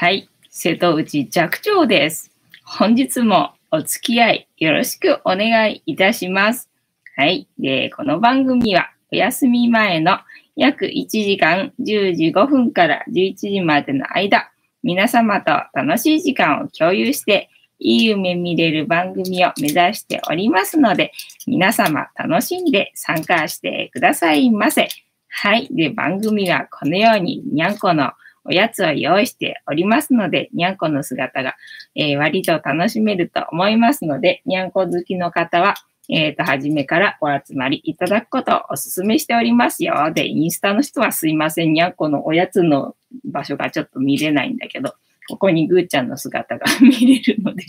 はい、瀬戸内寂聴です。本日もお付き合いよろしくお願いいたします。はい。で、この番組はお休み前の約1時間10時5分から11時までの間、皆様と楽しい時間を共有して、いい夢見れる番組を目指しておりますので、皆様楽しんで参加してくださいませ。はい。で、番組はこのようににゃんこのおやつを用意しておりますので、にゃんこの姿が、えー割と楽しめると思いますので、にゃんこ好きの方は、えっ、と、初めからお集まりいただくことをお勧めしておりますよ。で、インスタの人はすいません。にゃんこのおやつの場所がちょっと見れないんだけど、ここにぐーちゃんの姿が 見れるので、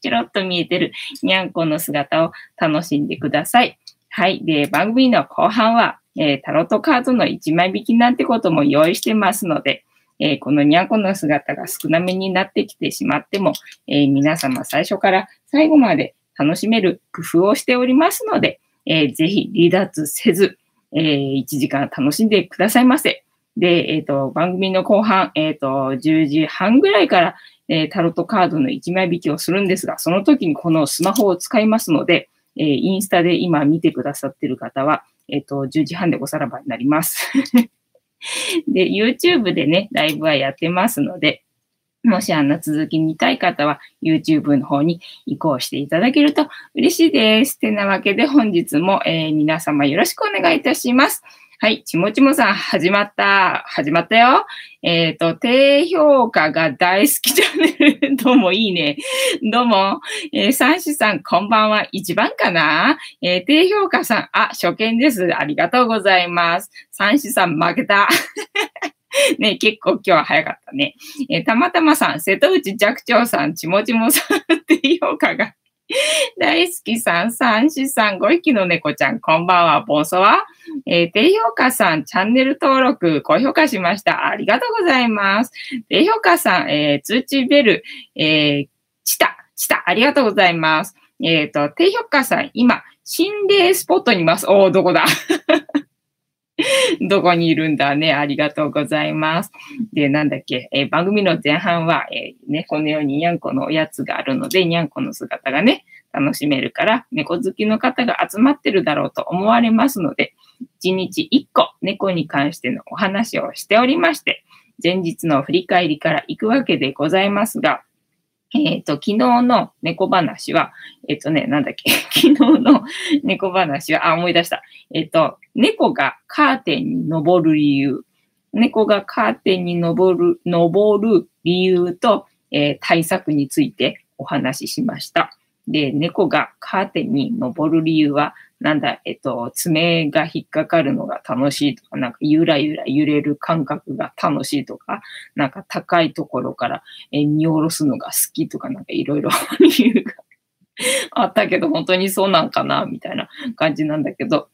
ちょろっと見えてるにゃんこの姿を楽しんでください。はい。で、番組の後半は、えータロットカードの1枚引きなんてことも用意してますので、えーこのにゃんこの姿が少なめになってきてしまっても、えー皆様最初から最後まで楽しめる工夫をしておりますので、えーぜひ離脱せず、え1時間楽しんでくださいませ。で、えっ、と、番組の後半、えっ、と、10時半ぐらいから、えータロットカードの1枚引きをするんですが、その時にこのスマホを使いますので、えインスタで今見てくださってる方は、えっ、と、10時半でおさらばになります。で、YouTube でね、ライブはやってますので、もしあの続き見たい方は YouTube の方に移行していただけると嬉しいです。てなわけで本日も、えー皆様よろしくお願いいたします。はい、ちもちもさん始まった。始まったよ。えっ、と、低評価が大好きチャンネル。どうもいいね。どうも。えー、三子さんこんばんは。一番かなえー低評価さん、あ、初見です。ありがとうございます。三子さん負けた。ね、結構今日は早かったね。えーたまたまさん、瀬戸内寂聴さん、ちもちもさん、低評価が大好きさん、三子さん、5匹の猫ちゃん、こんばんは、ボンソワ。えー低評価さん、チャンネル登録、高評価しました。ありがとうございます。低評価さん、えー通知ベル、えー、チタ、チタ、ありがとうございます。えっ、と、低評価さん、今、心霊スポットにいます。おー、どこだ？どこにいるんだね。ありがとうございます。で、なんだっけ、えー番組の前半は、えーね、このようににゃんこのおやつがあるので、にゃんこの姿がね、楽しめるから、猫好きの方が集まってるだろうと思われますので、1日1個猫に関してのお話をしておりまして、前日の振り返りから行くわけでございますが、えっ、と、昨日の猫話は、えっ、とね、なんだっけ、昨日の猫話は、あ、思い出した。えっ、と、猫がカーテンに登る理由。猫がカーテンに登る、登る理由と、え対策についてお話ししました。で、猫がカーテンに登る理由は、なんだ、えっと、爪が引っかかるのが楽しいとか、なんかゆらゆら揺れる感覚が楽しいとか、なんか高いところから、見下ろすのが好きとか、なんかいろいろ 理由が あったけど、本当にそうなんかな、みたいな感じなんだけど。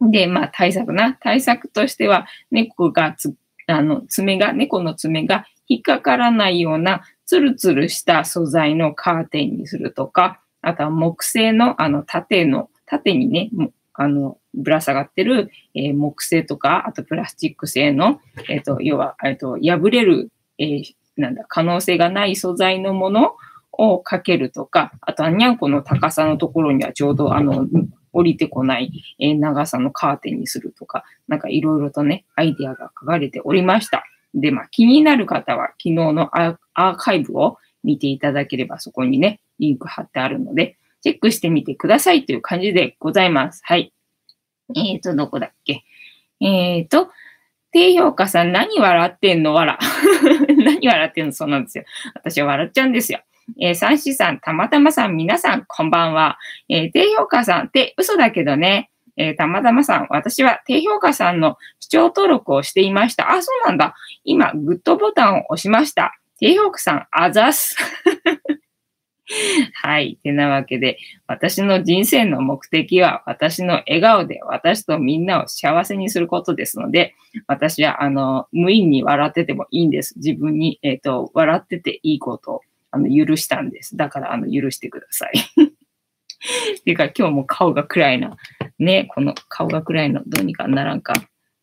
で、まあ対策な。対策としては、猫がつ、あの、爪が、猫の爪が引っかからないような、ツルツルした素材のカーテンにするとか、あとは木製の、あの、縦の、縦にね、あの、ぶら下がってる、えー木製とか、あとプラスチック製の、えっ、と、要は、えっ、と、破れる、えーなんだ、可能性がない素材のものをかけるとか、あとはにゃんこの高さのところにはちょうど、あの、降りてこない、え長さのカーテンにするとか、なんかいろいろとね、アイディアが書かれておりました。で、まあ、気になる方は、昨日のアーカイブを見ていただければ、そこにね、リンク貼ってあるので、チェックしてみてくださいという感じでございます。はい。えーと、どこだっけ？えーと、低評価さん、何笑ってんのわら。何笑ってんの？そうなんですよ。私は笑っちゃうんですよ。えー、三子さん、たまたまさん、皆さん、こんばんは。えー低評価さんって嘘だけどね。えーたまたまさん、私は低評価さんの視聴登録をしていました。あ、そうなんだ。今、グッドボタンを押しました。低評価さん、あざす。はい。てなわけで、私の人生の目的は、私の笑顔で私とみんなを幸せにすることですので、私は、あの、無意味に笑っててもいいんです。自分に、えっ、と、笑ってていいことを、あの、許したんです。だから、あの、許してください。ていうか、今日も顔が暗いな。ね、この顔が暗いの、どうにかならんか。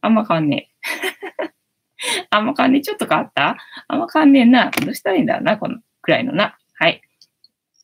あんま変わんねえ。あんまかんねちょっと変わった？あんまかんねえな。どうしたらいいんだろうな、このくらいのな。はい。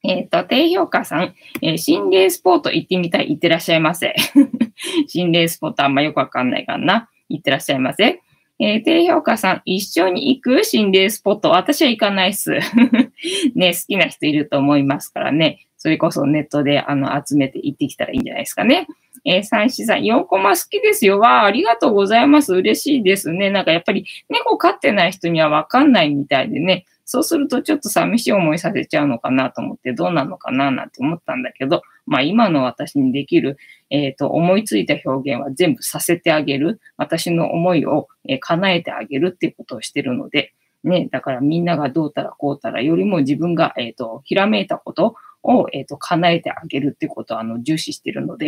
えっ、ー、と、低評価さん、えー、心霊スポット行ってみたい。行ってらっしゃいませ。心霊スポットあんまよくわかんないからな。行ってらっしゃいませ。えー、低評価さん、一緒に行く？心霊スポット。私は行かないっす。ね、好きな人いると思いますからね。それこそネットであの集めて行ってきたらいいんじゃないですかね。えー、三子さん、4コマ好きですよ。わあ、ありがとうございます。嬉しいですね。なんかやっぱり猫飼ってない人にはわかんないみたいでね。そうするとちょっと寂しい思いさせちゃうのかなと思ってどうなのかななんて思ったんだけど、まあ今の私にできる、えっ、ー、と、思いついた表現は全部させてあげる。私の思いを、えー、叶えてあげるっていうことをしてるので、ね、だからみんながどうたらこうたらよりも自分が、えっ、ー、と、ひらめいたことを、えっ、と、叶えてあげるってことを、あの、重視してるので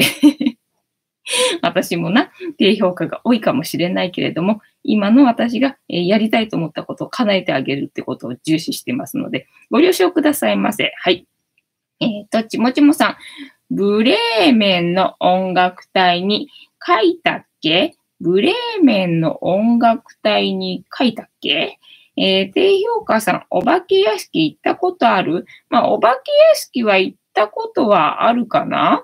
私もな、低評価が多いかもしれないけれども、今の私がやりたいと思ったことを叶えてあげるってことを重視してますので、ご了承くださいませ。はい。えっ、ー、と、ちもちもさん、ブレーメンの音楽隊に書いたっけ？ブレーメンの音楽隊に書いたっけ？えー、低評価さん、お化け屋敷行ったことある？まあ、お化け屋敷は行ったことはあるかな？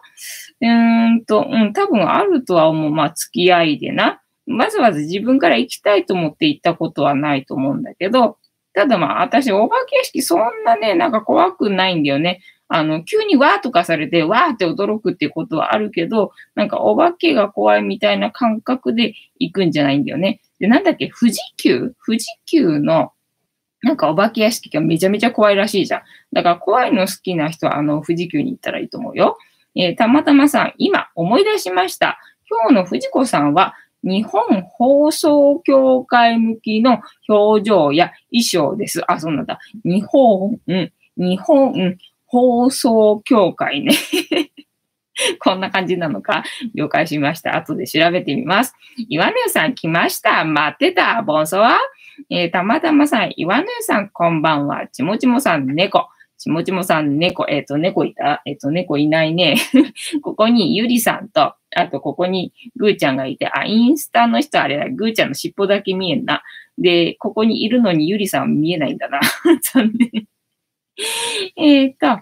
うんと、うん、多分あるとは思う。まあ、付き合いでな。まずまず自分から行きたいと思って行ったことはないと思うんだけど、ただまあ、私、お化け屋敷そんなね、なんか怖くないんだよね。あの、急にわーとかされて、わーって驚くっていうことはあるけど、なんかお化けが怖いみたいな感覚で行くんじゃないんだよね。で、なんだっけ、富士急？富士急の、なんかお化け屋敷がめちゃめちゃ怖いらしいじゃん。だから怖いの好きな人は、あの、富士急に行ったらいいと思うよ。えー、たまたまさん、今思い出しました。今日の藤子さんは、日本放送協会向きの表情や衣装です。あ、そうなんだ。日本、うん、日本放送協会ね。こんな感じなのか、了解しました。後で調べてみます。岩根さん来ました。待ってた。ボンソワ。えー、たまたまさん、岩根さんこんばんは。ちもちもさん、猫。ちもちもさん、猫、えっ、ー、と、猫いた？えっ、ー、と、猫いないね。ここにゆりさんと、あと、ここにぐーちゃんがいて、あ、インスタの人あれだ、ぐーちゃんの尻尾だけ見えんな。で、ここにいるのにゆりさん見えないんだな。残念。えっと、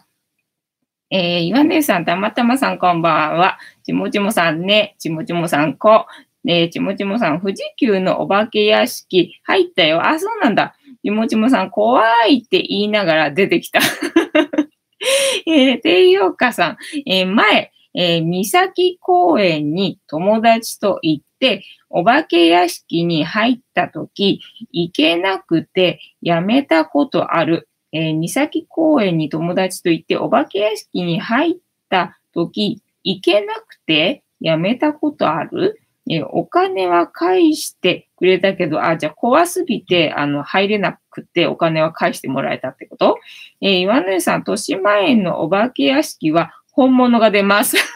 えー、岩根さん、たまたまさん、こんばんは。ちもちもさんね、ちもちもさんこ。えー、ちもちもさん、富士急のお化け屋敷入ったよ。あ、そうなんだ。ちもちもさん、怖いって言いながら出てきた。えー、低評価さん、えー、前、えー、三崎公園に友達と行って、お化け屋敷に入った時、行けなくてやめたことある。えー、三崎公園に友達と行ってお化け屋敷に入った時、行けなくてやめたことある？え、お金は返してくれたけど、あ、じゃ怖すぎて、あの、入れなくてお金は返してもらえたってこと？えー、岩根さん、豊島園のお化け屋敷は本物が出ます。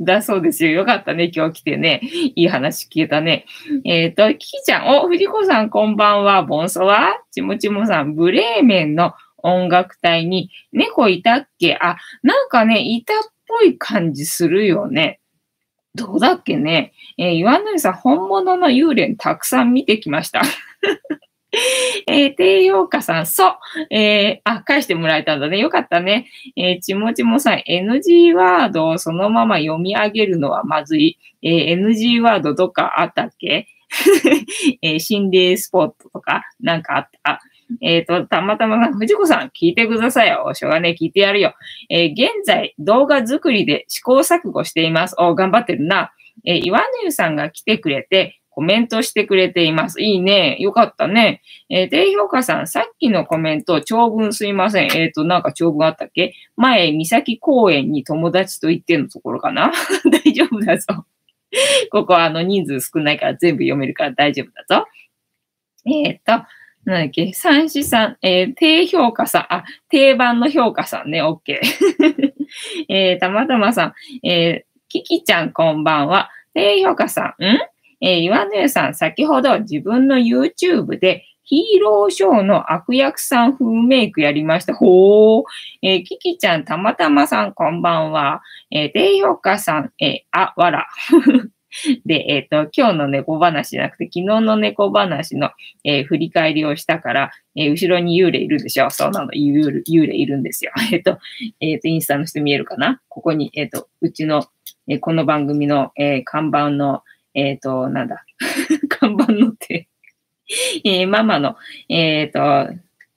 だそうですよ。よかったね。今日来てね。いい話聞けたね。えっ、ー、と、キキちゃん。お、藤子さんこんばんは。ボンソワちもちもさん。ブレーメンの音楽隊に猫いたっけ？あ、なんかね、いたっぽい感じするよね。どうだっけね。えー、岩根さん、本物の幽霊たくさん見てきました。えー、低評価さん、そう。えー、あ、返してもらえたんだね。よかったね。えー、ちもちもさん、NG ワードをそのまま読み上げるのはまずい。えー、NG ワードどっかあったっけ？えー、心霊スポットとかなんかあった。えっ、ー、と、たまたまが藤子さん、聞いてくださいよ。しょうがね聞いてやるよ。えー、現在、動画作りで試行錯誤しています。お、頑張ってるな。えー、岩根さんが来てくれて、コメントしてくれています。いいね。よかったね。えー、低評価さん、さっきのコメント、長文すいません。えっ、ー、と、なんか長文あったっけ？前、三崎公園に友達と行ってのところかな？大丈夫だぞ。ここはあの人数少ないから全部読めるから大丈夫だぞ。えっ、ー、と、なんだっけ、三子さん、えー、低評価さん、あ、定番の評価さんね、OK。えー、たまたまさん、えー、キキちゃんこんばんは。低評価さん、ん？えー、岩根さん、先ほど自分の YouTube でヒーローショーの悪役さん風メイクやりました。ほー。えー、キキちゃん、たまたまさん、こんばんは。えー、低評価さん、えー、あ、わら。で、えっ、と、今日の猫話じゃなくて、昨日の猫話の、えー振り返りをしたから、えー後ろに幽霊いるでしょそうなの、幽霊いるんですよ。えっ、と、えっ、と、インスタの人見えるかな？ここに、えっ、と、うちの、えこの番組の、え看板の、えっ、と、なんだ、看板のって、えママの、えっ、と、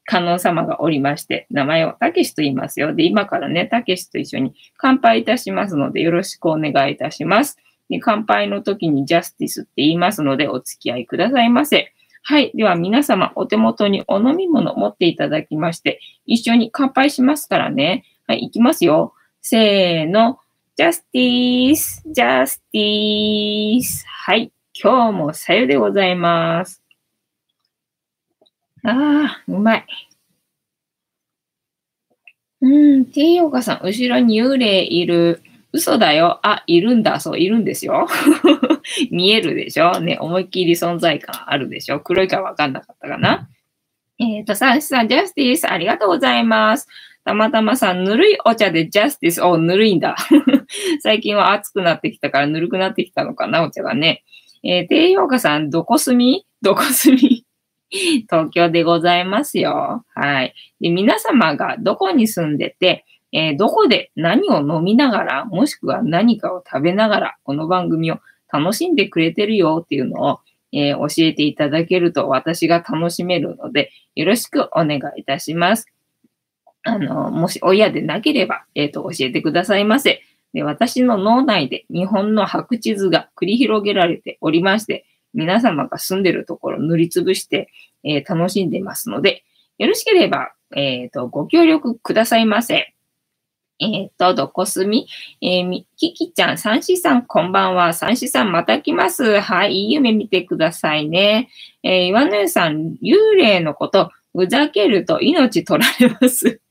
観音様がおりまして、名前をたけしと言いますよ。で、今からね、たけしと一緒に乾杯いたしますので、よろしくお願いいたします。乾杯の時にジャスティスって言いますので、お付き合いくださいませ。はい。では皆様、お手元にお飲み物持っていただきまして、一緒に乾杯しますからね。はい、いきますよ。せーの。ジャスティス、ジャスティス。はい。今日もさゆでございます。ああ、うまい。うん、T ヨガさん、後ろに幽霊いる。嘘だよ。あ、いるんだ。そう、いるんですよ。見えるでしょ？ね、思いっきり存在感あるでしょ？黒いからわかんなかったかな？えっ、と、サンシさん、ジャスティス、ありがとうございます。たまたまさん、ぬるいお茶でジャスティス、お、ぬるいんだ。最近は暑くなってきたからぬるくなってきたのかな、お茶がね。えー、低評価さん、どこ住み？どこ住み？東京でございますよ。はい。で、皆様がどこに住んでて、えーどこで何を飲みながら、もしくは何かを食べながら、この番組を楽しんでくれてるよっていうのを、えー教えていただけると私が楽しめるので、よろしくお願いいたします。あの、もし親でなければ、えっ、と、教えてくださいませ。で、私の脳内で日本の白地図が繰り広げられておりまして、皆様が住んでるところを塗りつぶして、えー楽しんでますので、よろしければ、えっ、と、ご協力くださいませ。えっ、と、どこ住み？えーみ、キキちゃん、サンシさん、こんばんは。サンシさん、また来ます。はい、いい夢見てくださいね。えー、岩根さん、幽霊のこと、ふざけると命取られます。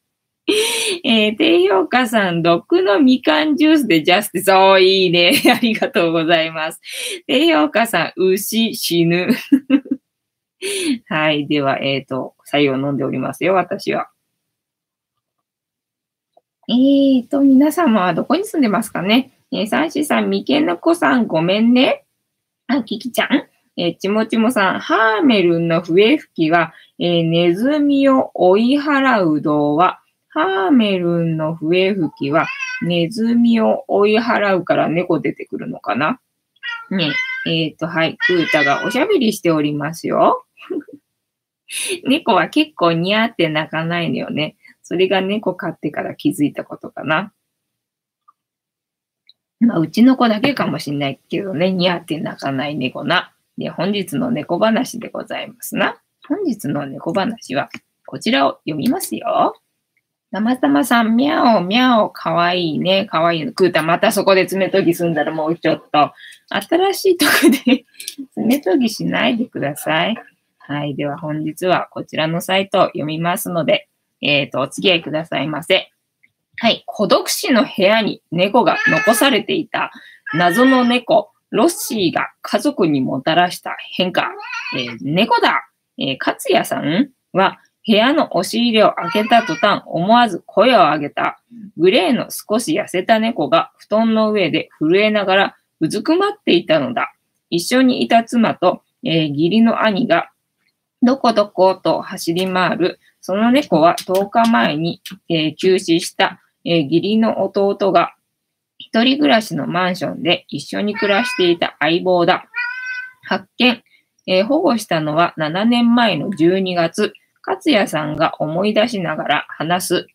えー、低評価さん、毒のみかんジュースでジャスティス。おー、いいね。ありがとうございます。低評価さん、牛死ぬ。はい。では、えっ、と、採用飲んでおりますよ、私は。えーと、皆様はどこに住んでますかね？えー、三子さん、三毛の子さん、ごめんね。あ、キキちゃん。えーちもちもさん、ハーメルンの笛吹きは、えーネズミを追い払う童話。ハーメルンの笛吹きは、ネズミを追い払うから猫出てくるのかな？ねえ、っ、と、はい、クータがおしゃべりしておりますよ。猫は結構似合って泣かないのよね。それが猫飼ってから気づいたことかな。まあ、うちの子だけかもしんないけどね、似合って泣かない猫な。で、本日の猫話でございますな。本日の猫話は、こちらを読みますよ。たまたまさん、みゃお、みゃお、かわいいね、かわいいの。くーた、またそこで爪研ぎすんだらもうちょっと、新しいとこで 爪研ぎしないでください。はい。では本日はこちらのサイトを読みますので、えっ、と、お付き合いくださいませ。はい。孤独死の部屋に猫が残されていた謎の猫、ロッシーが家族にもたらした変化。えー猫だえー勝也さんは部屋の押し入れを開けた途端思わず声を上げた。グレーの少し痩せた猫が布団の上で震えながらうずくまっていたのだ。一緒にいた妻と、えー義理の兄がどこどこと走り回る。その猫は10日前に、えー急死した、えー義理の弟が一人暮らしのマンションで一緒に暮らしていた相棒だ。発見。えー保護したのは7年前の12月。勝也さんが思い出しながら話す。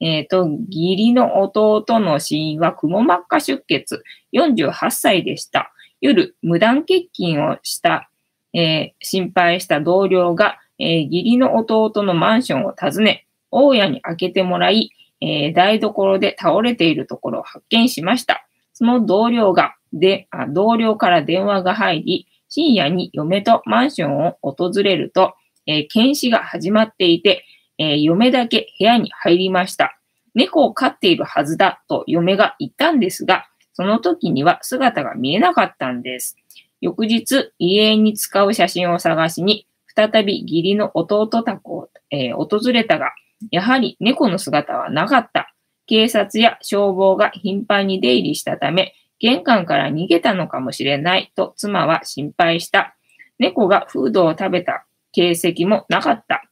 えっ、と、義理の弟の死因はくも膜下出血。48歳でした。夜、無断欠勤をした、えー心配した同僚が、えー義理の弟のマンションを訪ね、大家に開けてもらい、えー台所で倒れているところを発見しました。その同僚が、で、あ同僚から電話が入り、深夜に嫁とマンションを訪れると、えー検視が始まっていて、えー嫁だけ部屋に入りました。猫を飼っているはずだと嫁が言ったんですが、その時には姿が見えなかったんです。翌日、家に使う写真を探しに、再び義理の弟宅を、えー訪れたが、やはり猫の姿はなかった。警察や消防が頻繁に出入りしたため、玄関から逃げたのかもしれないと妻は心配した。猫がフードを食べた形跡もなかった。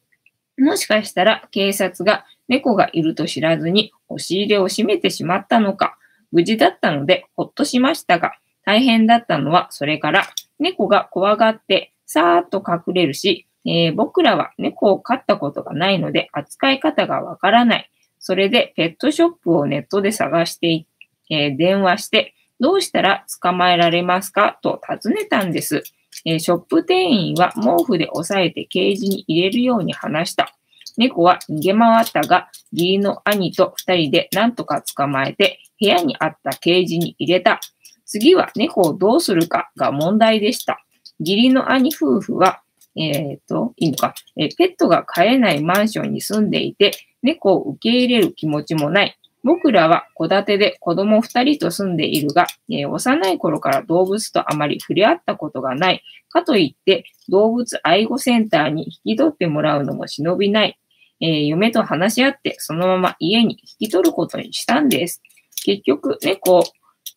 もしかしたら警察が猫がいると知らずに押し入れを閉めてしまったのか、無事だったのでほっとしましたが、大変だったのはそれから猫が怖がってさーっと隠れるし、えー、僕らは猫を飼ったことがないので扱い方がわからない。それでペットショップをネットで探してえー、電話して、どうしたら捕まえられますか？と尋ねたんです。えー、ショップ店員は毛布で押さえてケージに入れるように話した。猫は逃げ回ったが、義理の兄と二人で何とか捕まえて部屋にあったケージに入れた。次は猫をどうするかが問題でした。義理の兄夫婦は、えっ、ー、と、いいのか、え、ペットが飼えないマンションに住んでいて、猫を受け入れる気持ちもない。僕らは戸建てで子供二人と住んでいるが、えー、幼い頃から動物とあまり触れ合ったことがない。かといって、動物愛護センターに引き取ってもらうのも忍びない。えー、嫁と話し合って、そのまま家に引き取ることにしたんです。結局、猫を、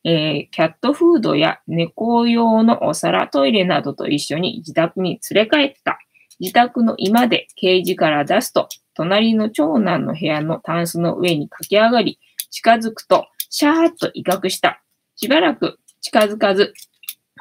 えー、キャットフードや猫用のお皿、トイレなどと一緒に自宅に連れ帰った。自宅の居間でケージから出すと、隣の長男の部屋のタンスの上に駆け上がり、近づくと、シャーッと威嚇した。しばらく近づかず、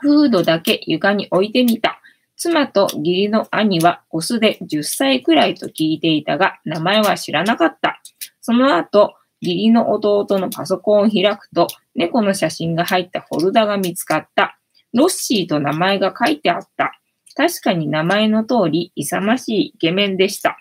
フードだけ床に置いてみた。妻と義理の兄はオスで10歳くらいと聞いていたが、名前は知らなかった。その後、義理の弟のパソコンを開くと、猫の写真が入ったフォルダが見つかった。ロッシーと名前が書いてあった。確かに名前の通り、勇ましいイケメンでした。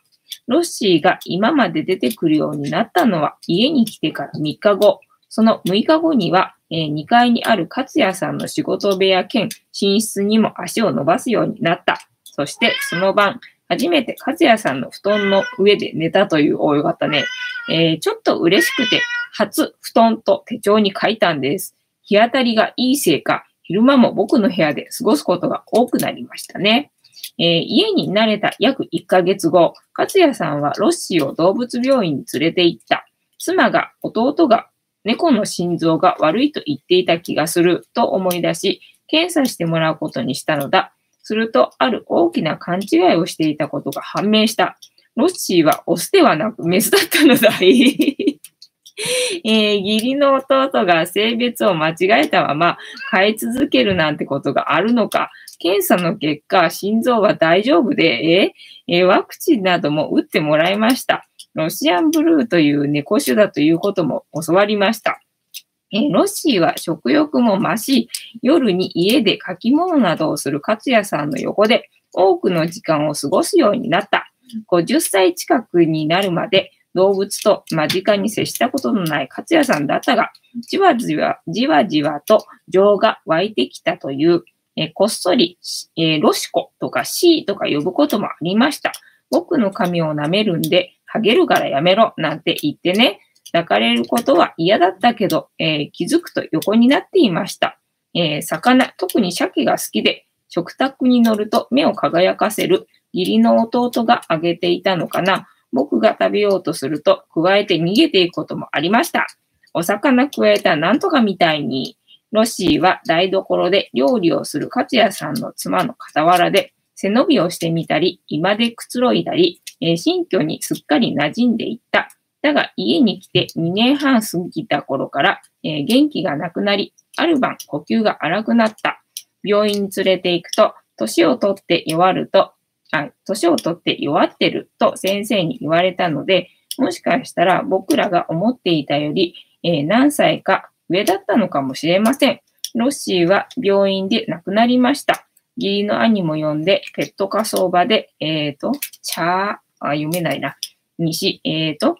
ロッシーが今まで出てくるようになったのは家に来てから3日後。その6日後には、え、2階にある勝也さんの仕事部屋兼寝室にも足を伸ばすようになった。そしてその晩、初めて勝也さんの布団の上で寝たという、およかったね。えー、ちょっと嬉しくて、初布団と手帳に書いたんです。日当たりがいいせいか、昼間も僕の部屋で過ごすことが多くなりましたね。えー、家に慣れた約1ヶ月後、勝也さんはロッシーを動物病院に連れて行った。妻が弟が猫の心臓が悪いと言っていた気がすると思い出し、検査してもらうことにしたのだ。すると、ある大きな勘違いをしていたことが判明した。ロッシーはオスではなくメスだったのだ。えー、義理の弟が性別を間違えたまま飼い続けるなんてことがあるのか。検査の結果、心臓は大丈夫で、えー、ワクチンなども打ってもらいました。ロシアンブルーという猫種だということも教わりました。え、ロッシーは食欲も増し、夜に家で書き物などをする勝也さんの横で多くの時間を過ごすようになった。50歳近くになるまで動物と間近に接したことのない勝也さんだったが、じわじわ、じわじわと情が湧いてきたという、えこっそり、えロシコとかシーとか呼ぶこともありました。僕の髪を舐めるんで、ハゲるからやめろ、なんて言ってね、抱かれることは嫌だったけど、えー、気づくと横になっていました。えー、魚、特に鮭が好きで、食卓に乗ると目を輝かせる義理の弟があげていたのかな。僕が食べようとすると、加えて逃げていくこともありました。お魚加えたなんとかみたいに、ロッシーは台所で料理をする勝也さんの妻の傍らで背伸びをしてみたり、居間でくつろいだり、えー、新居にすっかり馴染んでいった。だが家に来て2年半過ぎた頃から、えー、元気がなくなり、ある晩呼吸が荒くなった。病院に連れて行くと、年をとって弱ると、あ、年をとって弱ってると先生に言われたので、もしかしたら僕らが思っていたより、えー、何歳か上だったのかもしれません。ロッシーは病院で亡くなりました。義理の兄も呼んで、ペット火葬場で、え、ー、と、チャー、あ、読めないな。にし、え、ー、と、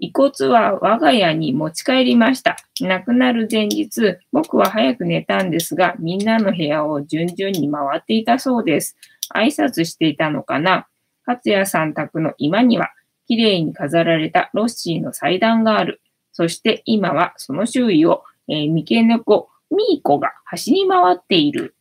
遺骨は我が家に持ち帰りました。亡くなる前日、僕は早く寝たんですが、みんなの部屋を順々に回っていたそうです。挨拶していたのかな勝也さん宅の今には、綺麗に飾られたロッシーの祭壇がある。そして今はその周囲を、えー、三毛猫、ミーコが走り回っている。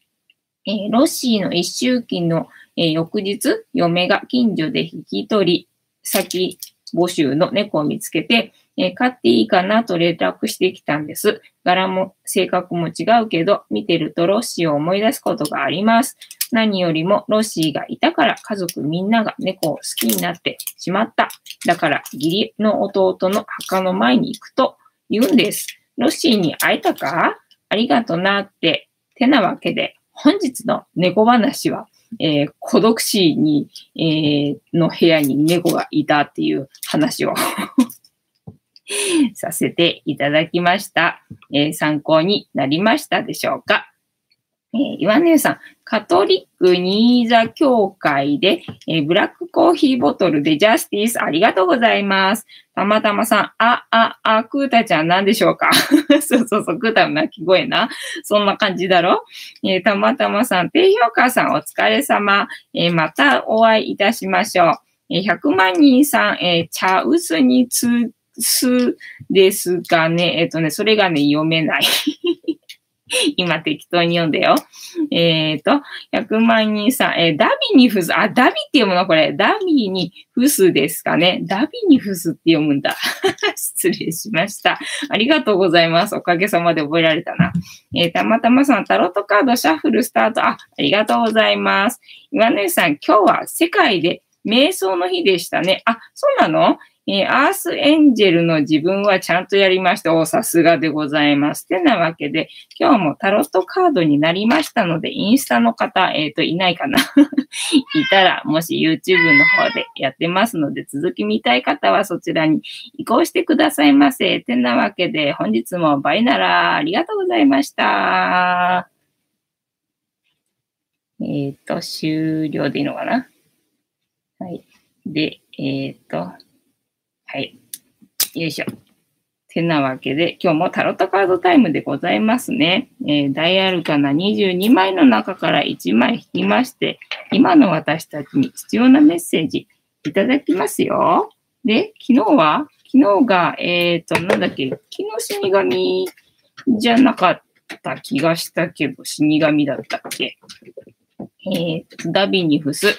えー、ロッシーの一周期の、えー、翌日、嫁が近所で引き取り、先募集の猫を見つけて、えー、買っていいかなと連絡してきたんです。柄も性格も違うけど、見てるとロッシーを思い出すことがあります。何よりもロッシーがいたから家族みんなが猫を好きになってしまった。だから義理の弟の墓の前に行くと言うんです。ロッシーに会えたか？ありがとなって。てなわけで、本日の猫話は、えー、孤独死に、えー、の部屋に猫がいたっていう話を させていただきました、えー、参考になりましたでしょうか？えー、岩根さん、カトリック新座協会で、えー、ブラックコーヒーボトルでジャスティスありがとうございます。たまたまさん、あ、あ、あ、クータちゃん何でしょうか？そうそうそう、クータの鳴き声な。そんな感じだろ？えー、たまたまさん、低評価さんお疲れ様。えー、またお会いいたしましょう。えー、100万人さん、えー、茶薄につ、すですがね、えっ、とね、それがね、読めない 今適当に読んでよ。えっ、ー、と、100万人さん、えー、ダビニフス、あ、ダビって読むのこれ。ダビニフスですかね。ダビニフスって読むんだ。失礼しました。ありがとうございます。おかげさまで覚えられたな。えー、たまたまさん、タロットカードシャッフルスタート。あ、ありがとうございます。岩根さん、今日は世界で瞑想の日でしたね。あ、そうなの？えー、アースエンジェルの自分はちゃんとやりました。お、さすがでございます。てなわけで、今日もタロットカードになりましたので、インスタの方、えっ、ー、と、いないかな いたら、もし YouTube の方でやってますので、続き見たい方はそちらに移行してくださいませ。てなわけで、本日もバイナラありがとうございました。えっ、ー、と、終了でいいのかなはい。で、えっ、と、はい。よいしょ。てなわけで、今日もタロットカードタイムでございますね。えー、ダイアルカナ22枚の中から1枚引きまして、今の私たちに必要なメッセージいただきますよ。で、昨日は昨日が、えっ、ー、と、なんだっけ、昨日死神じゃなかった気がしたけど、死神だったっけ。えっ、ー、と、ダビニフス。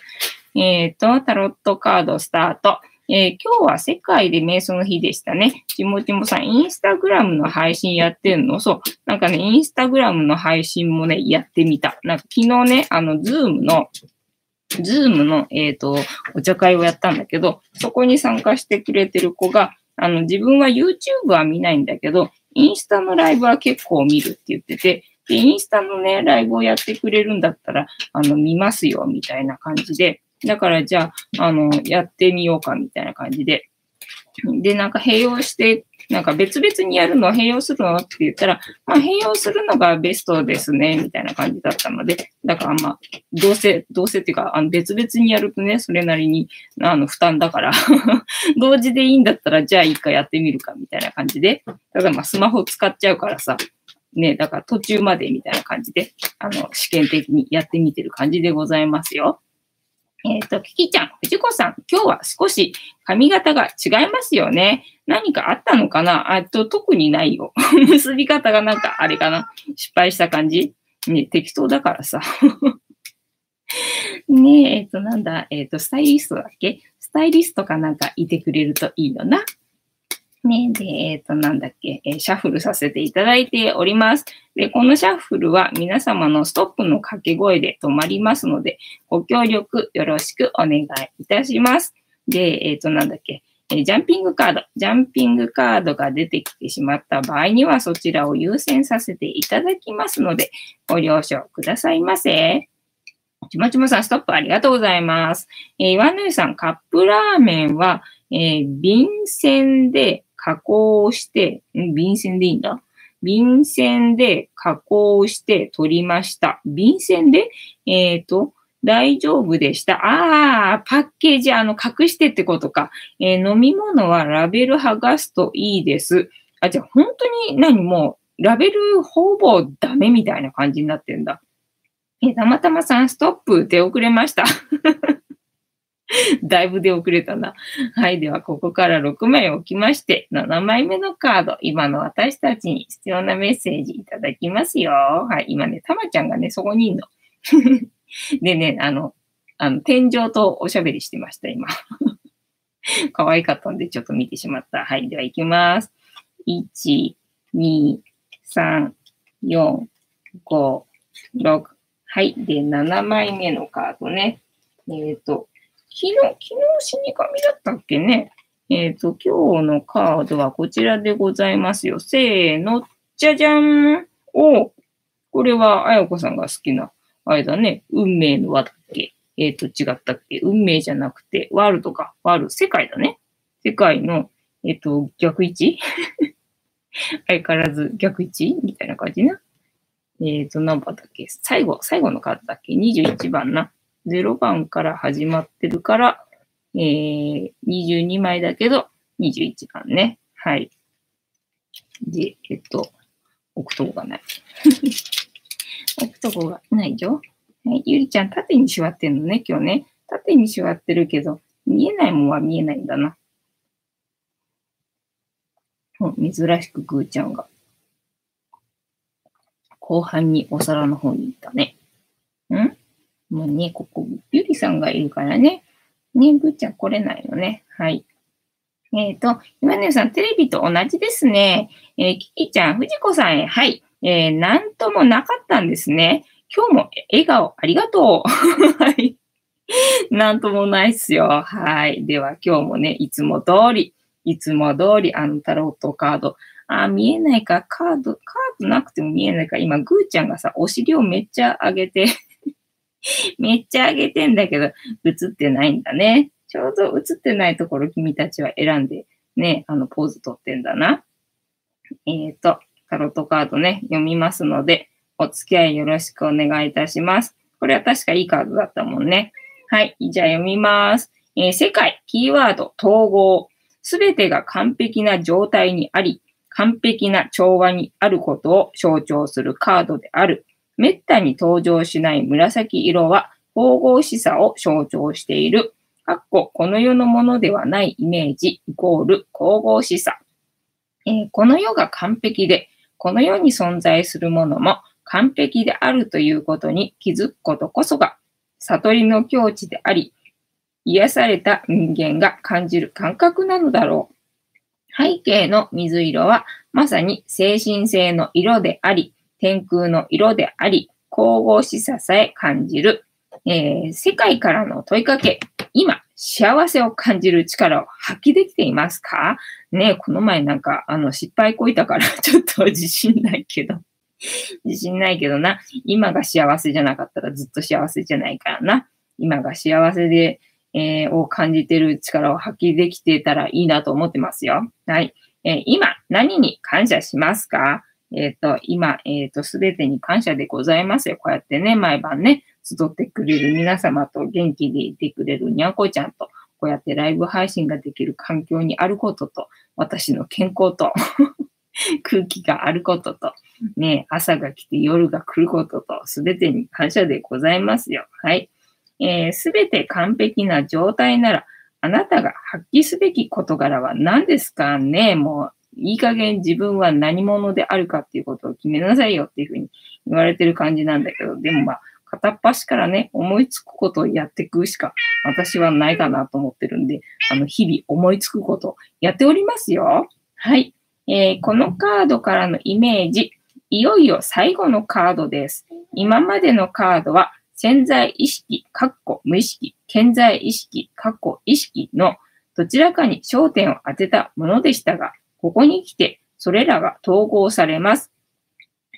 えっ、ー、と、タロットカードスタート。えー、今日は世界で瞑想の日でしたね。ちもちもさん、インスタグラムの配信やってるの？そう。なんかね、インスタグラムの配信もね、やってみた。なんか昨日ね、あの、ズームの、ズームの、えっ、ー、と、お茶会をやったんだけど、そこに参加してくれてる子が、あの、自分は YouTube は見ないんだけど、インスタのライブは結構見るって言ってて、で、インスタのね、ライブをやってくれるんだったら、あの、見ますよ、みたいな感じで、だからじゃあ、あの、やってみようかみたいな感じで。で、なんか併用して、なんか別々にやるの併用するのって言ったら、まあ併用するのがベストですね、みたいな感じだったので、だからまあ、どうせ、どうせっていうか、あの別々にやるとね、それなりに、あの、負担だから 同時でいいんだったら、じゃあ一回やってみるか、みたいな感じで、ただまあスマホ使っちゃうからさ、ね、だから途中までみたいな感じで、あの、試験的にやってみてる感じでございますよ。えっ、ー、と、キキちゃん、藤子さん、今日は少し髪型が違いますよね。何かあったのかな？あと、特にないよ。結び方がなんかあれかな？失敗した感じ？ね、適当だからさ。ねえ、えっ、ー、と、なんだ、えっ、ー、と、スタイリストだっけ？スタイリストかなんかいてくれるといいよな。ね、で、えっ、ー、と、なんだっけ、えー、シャッフルさせていただいております。で、このシャッフルは皆様のストップの掛け声で止まりますので、ご協力よろしくお願いいたします。で、えっ、ー、と、なんだっけ、え、ジャンピングカード、ジャンピングカードが出てきてしまった場合には、そちらを優先させていただきますので、ご了承くださいませ。ちまちまさん、ストップありがとうございます。えー、岩根さん、カップラーメンは、えー、便箋で加工して、ん便箋でいいんだ便箋で加工して取りました。便箋でえっ、ー、と、大丈夫でした。ああ、パッケージ、あの、隠してってことか。えー、飲み物はラベル剥がすといいです。あ、じゃあ本当に何もう、ラベルほぼダメみたいな感じになってんだ。えたまたまさん、ストップ出遅れました。だいぶ出遅れたな。はい。では、ここから6枚置きまして、7枚目のカード、今の私たちに必要なメッセージいただきますよ。はい。今ね、たまちゃんがね、そこにいるの。でね、あの、あの、天井とおしゃべりしてました、今。可愛かったんでちょっと見てしまった。はい。では行きます。1、2、3、4、5、6。はい。で、7枚目のカードね。えっ、ー、と、昨日、昨日死神だったっけね。えっ、ー、と、今日のカードはこちらでございますよ。せーの、じゃじゃんおこれは、あやこさんが好きな、あれだね。運命の輪だっけえっ、ー、と、違ったっけ運命じゃなくて、ワールドか。ワールド、世界だね。世界の、えっ、ー、と、逆位置 相変わらず逆位置みたいな感じな。えっ、ー、と、何番だっけ最後、最後のカードだっけ ?21 番な。0番から始まってるから、えー、22枚だけど、21番ね。はい。で、えっと、置くとこがない。置くとこがないよ。はい、ゆりちゃん、縦に座ってんのね、今日ね。縦に座ってるけど、見えないもんは見えないんだな。珍しくぐーちゃんが。後半にお皿の方に行ったね。ん？もうね、ここ、ゆりさんがいるからね。ね、ぐーちゃん来れないのね。はい。えっ、ー、と、今ねさん、テレビと同じですね。えー、キキちゃん、藤子さんへ、はい。えー、なんともなかったんですね。今日も笑顔ありがとう。はい。なんともないっすよ。はい。では今日もね、いつも通り、いつも通り、あの、タロットカード。あ、見えないか。カード、カードなくても見えないか。今、ぐーちゃんがさ、お尻をめっちゃ上げて めっちゃ上げてんだけど、映ってないんだね。ちょうど映ってないところ君たちは選んで、ね、あの、ポーズ取ってんだな。えっ、ー、と、タロットカードね、読みますので、お付き合いよろしくお願いいたします。これは確かいいカードだったもんね。はい。じゃあ読みます。えー、世界、キーワード、統合。すべてが完璧な状態にあり、完璧な調和にあることを象徴するカードである。めったに登場しない紫色は、統合しさを象徴している。かっこ、この世のものではないイメージ、イコール、神々しさ。えー、この世が完璧で、この世に存在するものも完璧であるということに気づくことこそが、悟りの境地であり、癒された人間が感じる感覚なのだろう。背景の水色はまさに精神性の色であり、天空の色であり、神々しささえ感じる。えー、世界からの問いかけ、今、幸せを感じる力を発揮できていますか？ねこの前なんか、あの、失敗こいたから ちょっと自信ないけど。自信ないけどな。今が幸せじゃなかったらずっと幸せじゃないからな。今が幸せで、えー、を感じてる力を発揮できてたらいいなと思ってますよ。はい。えー、今、何に感謝しますか？えっ、ー、と、今、えっ、と、すべてに感謝でございますよ。こうやってね、毎晩ね、集ってくれる皆様と元気でいてくれるにゃんこちゃんと、こうやってライブ配信ができる環境にあることと、私の健康と 空気があることと、ね、朝が来て夜が来ることと、すべてに感謝でございますよ。はい。す、え、べ、て完璧な状態なら、あなたが発揮すべき事柄は何ですかね？もう、いい加減自分は何者であるかっていうことを決めなさいよっていうふうに言われてる感じなんだけど、でもまあ、片っ端からね、思いつくことをやっていくしか私はないかなと思ってるんで、あの、日々思いつくことやっておりますよ。はい。えー、このカードからのイメージ、いよいよ最後のカードです。今までのカードは潜在意識、かっこ無意識、潜在意識、かっこ意識のどちらかに焦点を当てたものでしたが、ここに来てそれらが統合されます。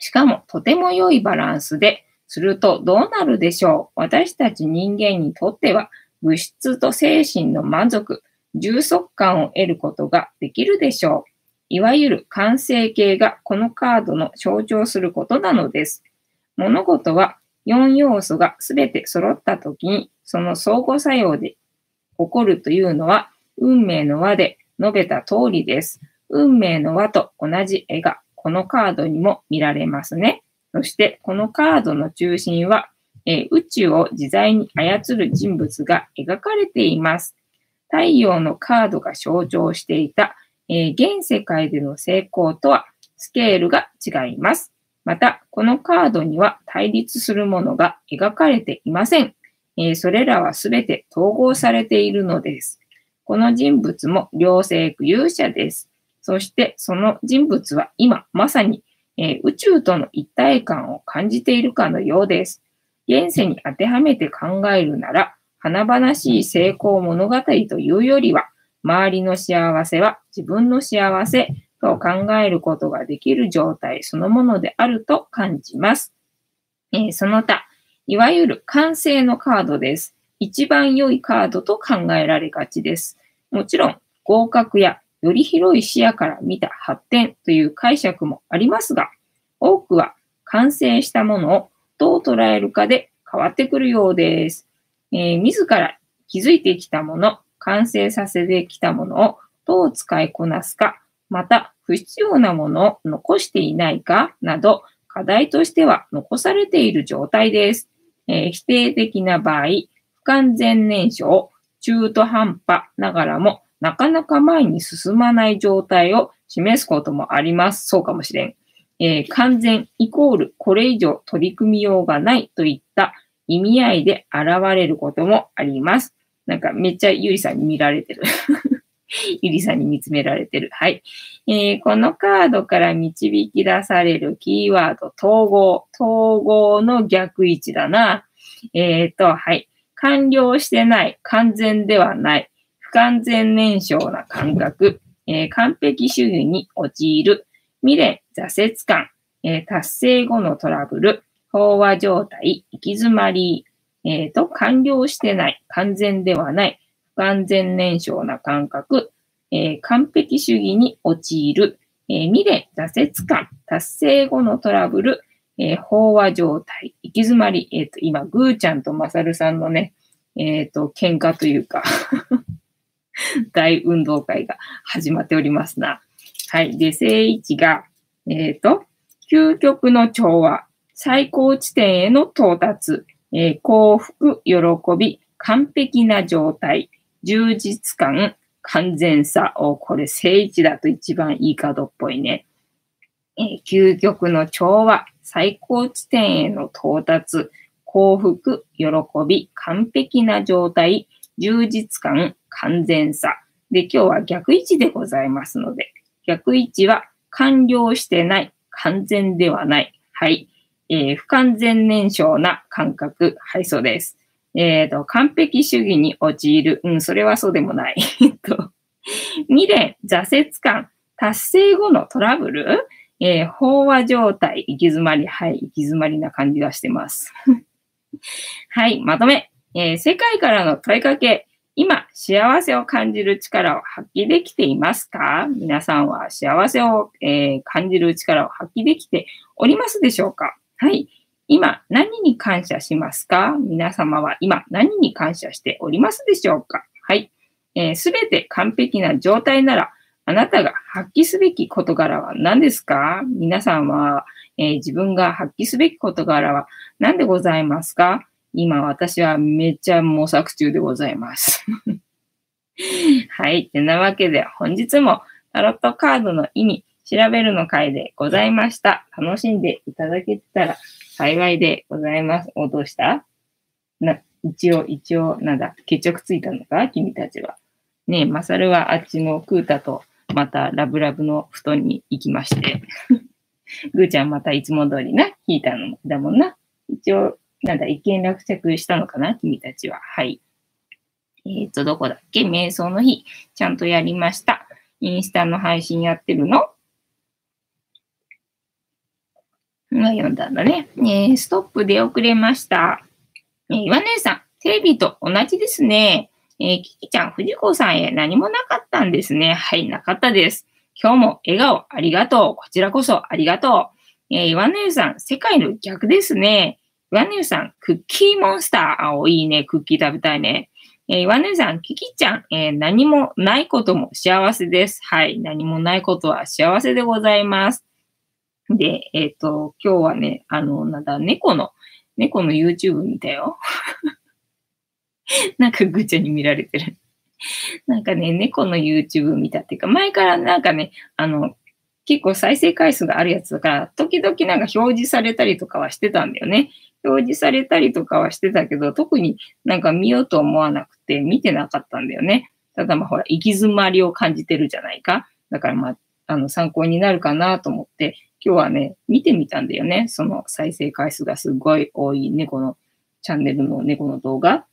しかもとても良いバランスで、するとどうなるでしょう？私たち人間にとっては物質と精神の満足、充足感を得ることができるでしょういわゆる完成形がこのカードの象徴することなのです。物事は4要素がすべて揃ったときにその相互作用で起こるというのは運命の輪で述べた通りです。運命の輪と同じ絵がこのカードにも見られますね。そして、このカードの中心は、えー、宇宙を自在に操る人物が描かれています。太陽のカードが象徴していた、えー、現世界での成功とはスケールが違います。また、このカードには対立するものが描かれていません。えー、それらはすべて統合されているのです。この人物も両性具有者です。そしてその人物は今まさに、えー、宇宙との一体感を感じているかのようです。現世に当てはめて考えるなら、華々しい成功物語というよりは、周りの幸せは自分の幸せと考えることができる状態そのものであると感じます。えー、その他、いわゆる完成のカードです。一番良いカードと考えられがちです。もちろん、合格やより広い視野から見た発展という解釈もありますが、多くは完成したものをどう捉えるかで変わってくるようです。えー、自ら気づいてきたもの、完成させてきたものをどう使いこなすか、また不必要なものを残していないかなど、課題としては残されている状態です。えー、否定的な場合、不完全燃焼、中途半端ながらも、なかなか前に進まない状態を示すこともあります。そうかもしれん。えー、完全イコールこれ以上取り組みようがないといった意味合いで現れることもあります。なんかめっちゃゆりさんに見られてる。ゆりさんに見つめられてる。はい。えー、このカードから導き出されるキーワード、統合。統合の逆位置だな。えっ、ー、と、はい。完了してない。完全ではない。不完全燃焼な感覚。えー、完璧主義に陥る。未練、挫折感、えー、達成後のトラブル、飽和状態、行き詰まり、えー、と、完了してない、完全ではない、不完全燃焼な感覚、えー、完璧主義に陥る、え、未練、挫折感、達成後のトラブル、え、飽和状態、行き詰まり、えっ、と、今、ぐーちゃんとまさるさんのね、えっ、と、喧嘩というか。大運動会が始まっておりますな。はい。で、正位置が、えっ、ー、と、究極の調和、最高地点への到達、えー、幸福、喜び、完璧な状態、充実感、完全さ。を、これ正位置だと一番いいカードっぽいね。えー、究極の調和、最高地点への到達、幸福、喜び、完璧な状態、充実感、完全さ。で、今日は逆位置でございますので、逆位置は完了してない、完全ではない。はい。えー、不完全燃焼な感覚。はい、そうです。えっ、ー、と、完璧主義に陥る。うん、それはそうでもない。えっと、未練、挫折感、達成後のトラブル、えー、飽和状態、行き詰まり、はい、行き詰まりな感じがしてます。はい、まとめ。えー、世界からの問いかけ。今、幸せを感じる力を発揮できていますか？皆さんは幸せを、えー、感じる力を発揮できておりますでしょうか？はい。今、何に感謝しますか？皆様は今、何に感謝しておりますでしょうか？はい。す、え、べ、て完璧な状態なら、あなたが発揮すべき事柄は何ですか？皆さんは、えー、自分が発揮すべき事柄は何でございますか？今私はめっちゃ模索中でございます。はい。てなわけで本日もタロットカードの意味調べるの回でございました。楽しんでいただけたら幸いでございます。お、どうした？な、一応、一応、なんだ、決着ついたのか？君たちは。ねえ、マサルはあっちのクータとまたラブラブの布団に行きまして。ぐーちゃんまたいつも通りな、引いたのだもんな？一応、なんだ、一見落着したのかな君たちは。はい。えっ、ー、と、どこだっけ？瞑想の日、ちゃんとやりました。インスタの配信やってるの？が読んだんだね。えー、ストップで遅れました。えー、岩根さん、テレビと同じですね。えー、キキちゃん、藤子さんへ何もなかったんですね。はい、なかったです。今日も笑顔ありがとう。こちらこそありがとう。えー、岩根さん、世界の逆ですね。岩根さん、クッキーモンスター。あ、いいね。クッキー食べたいね。えー、岩根さん、キキちゃん、えー、何もないことも幸せです。はい。何もないことは幸せでございます。で、えっ、ー、と、今日はね、あの、なんだ、猫の、猫の YouTube 見たよ。なんかぐちゃに見られてる。なんかね、猫の YouTube 見たっていうか、前からなんかね、あの、結構再生回数があるやつだから、時々なんか表示されたりとかはしてたんだよね。表示されたりとかはしてたけど、特になんか見ようと思わなくて見てなかったんだよね。ただまあほら、行き詰まりを感じてるじゃないか。だからまあ、あの、参考になるかなと思って、今日はね、見てみたんだよね。その再生回数がすごい多い猫のチャンネルの猫の動画。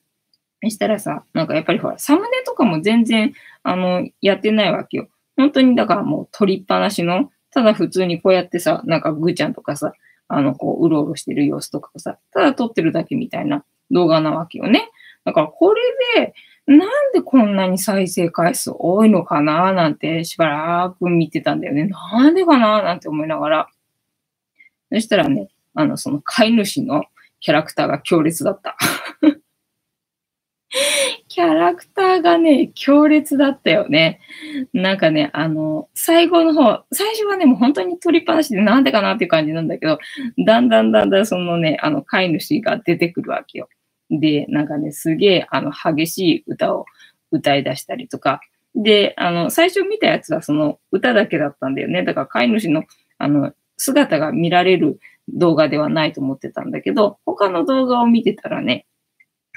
そしたらさ、なんかやっぱりほら、サムネとかも全然、あの、やってないわけよ。本当にだからもう撮りっぱなしの、ただ普通にこうやってさ、なんかぐーちゃんとかさ、あの、こう、うろうろしてる様子とかさ、ただ撮ってるだけみたいな動画なわけよね。だからこれで、なんでこんなに再生回数多いのかななんてしばらく見てたんだよね。なんでかななんて思いながら。そしたらね、あの、その飼い主のキャラクターが強烈だった。キャラクターがね、強烈だったよね。なんかね、あの、最後の方、最初はね、もう本当に取りっぱなしでなんでかなっていう感じなんだけど、だんだんだんだんそのね、あの、飼い主が出てくるわけよ。で、なんかね、すげえ、あの、激しい歌を歌い出したりとか、で、あの、最初見たやつはその歌だけだったんだよね。だから飼い主の、あの、姿が見られる動画ではないと思ってたんだけど、他の動画を見てたらね、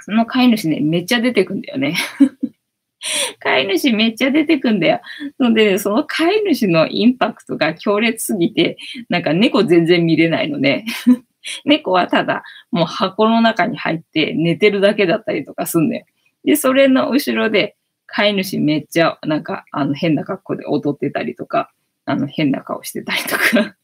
その飼い主ね、めっちゃ出てくんだよね。飼い主めっちゃ出てくんだよ。ので、その飼い主のインパクトが強烈すぎて、なんか猫全然見れないのね。猫はただもう箱の中に入って寝てるだけだったりとかすんだよ。で、それの後ろで飼い主めっちゃなんかあの変な格好で踊ってたりとか、あの変な顔してたりとか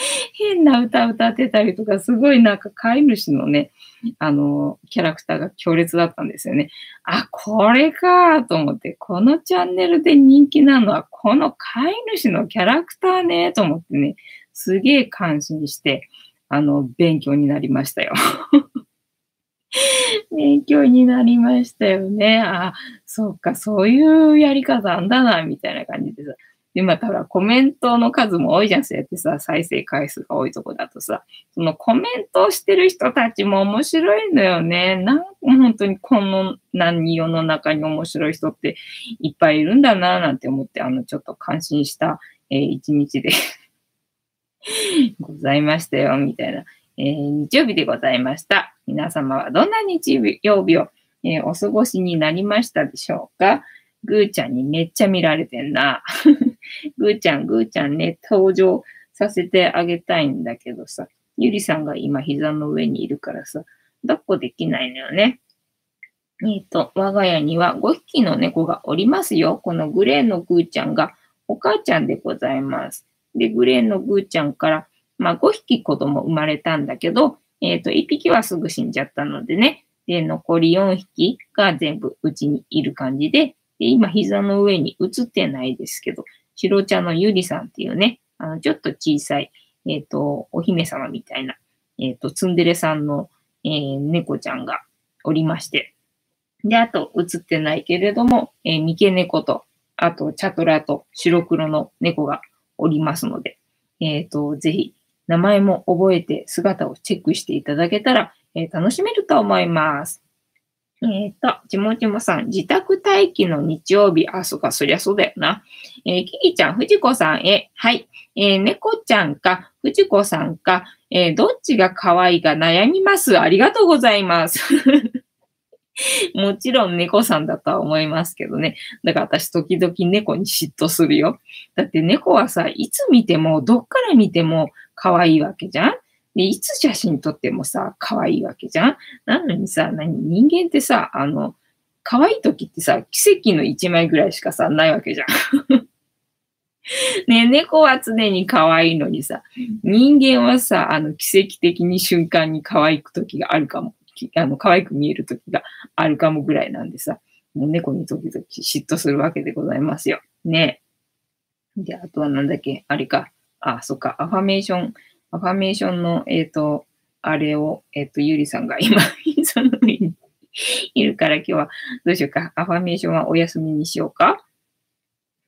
変な歌歌ってたりとか、すごいなんか飼い主のね、あの、キャラクターが強烈だったんですよね。あ、これかと思って、このチャンネルで人気なのは、この飼い主のキャラクターね、と思ってね、すげえ感心して、あの、勉強になりましたよ。勉強になりましたよね。あ、そうか、そういうやり方あんだな、みたいな感じでさ。で、またほら、コメントの数も多いじゃん、そうやってさ、再生回数が多いとこだとさ、そのコメントをしてる人たちも面白いのよね。なん本当にこの何世の中に面白い人っていっぱいいるんだな、なんて思って、あの、ちょっと感心した、えー、一日で ございましたよ、みたいな、えー、日曜日でございました。皆様はどんな日曜日を、えー、お過ごしになりましたでしょうか？ぐーちゃんにめっちゃ見られてんな。ぐーちゃん、ぐーちゃんね、登場させてあげたいんだけどさ、ゆりさんが今膝の上にいるからさ、抱っこできないのよね。えっ、ー、と、我が家には5匹の猫がおりますよ。このグレーのぐーちゃんがお母ちゃんでございます。で、グレーのぐーちゃんから、まあ5匹子供生まれたんだけど、えっ、ー、と、1匹はすぐ死んじゃったのでね、で、残り4匹が全部うちにいる感じで、で今膝の上に映ってないですけど、白茶のゆりさんっていうね、あの、ちょっと小さい、えっ、ー、と、お姫様みたいな、えっ、ー、と、ツンデレさんの、えー、猫ちゃんがおりまして、で、あと、映ってないけれども、えー、三毛猫と、あと、チャトラと白黒の猫がおりますので、えっ、ー、と、ぜひ、名前も覚えて姿をチェックしていただけたら、え、楽しめると思います。えっ、ー、と、ちもちもさん、自宅待機の日曜日。あ、そうか、そりゃそうだよな。えー、キキちゃん、藤子さんへ。はい。えー、猫ちゃんか、藤子さんか、えー、どっちが可愛いか悩みます。ありがとうございます。もちろん猫さんだとは思いますけどね。だから私時々猫に嫉妬するよ。だって猫はさ、いつ見ても、どっから見ても可愛いわけじゃんで、いつ写真撮ってもさ、可愛いわけじゃん？なのにさ、何、人間ってさ、あの、可愛い時ってさ、奇跡の一枚ぐらいしかさ、ないわけじゃん。ね猫は常に可愛いのにさ、人間はさ、あの、奇跡的に瞬間に可愛く時があるかも、あの、可愛く見える時があるかもぐらいなんでさ、もう猫に時々嫉妬するわけでございますよ。ね。で、あとはなんだっけ？あれか。あ、そっか。アファメーションアファメーションの、えっ、ー、と、あれを、えっ、ー、と、ゆりさんが今、その上にいるから今日はどうしようか。アファメーションはお休みにしようか。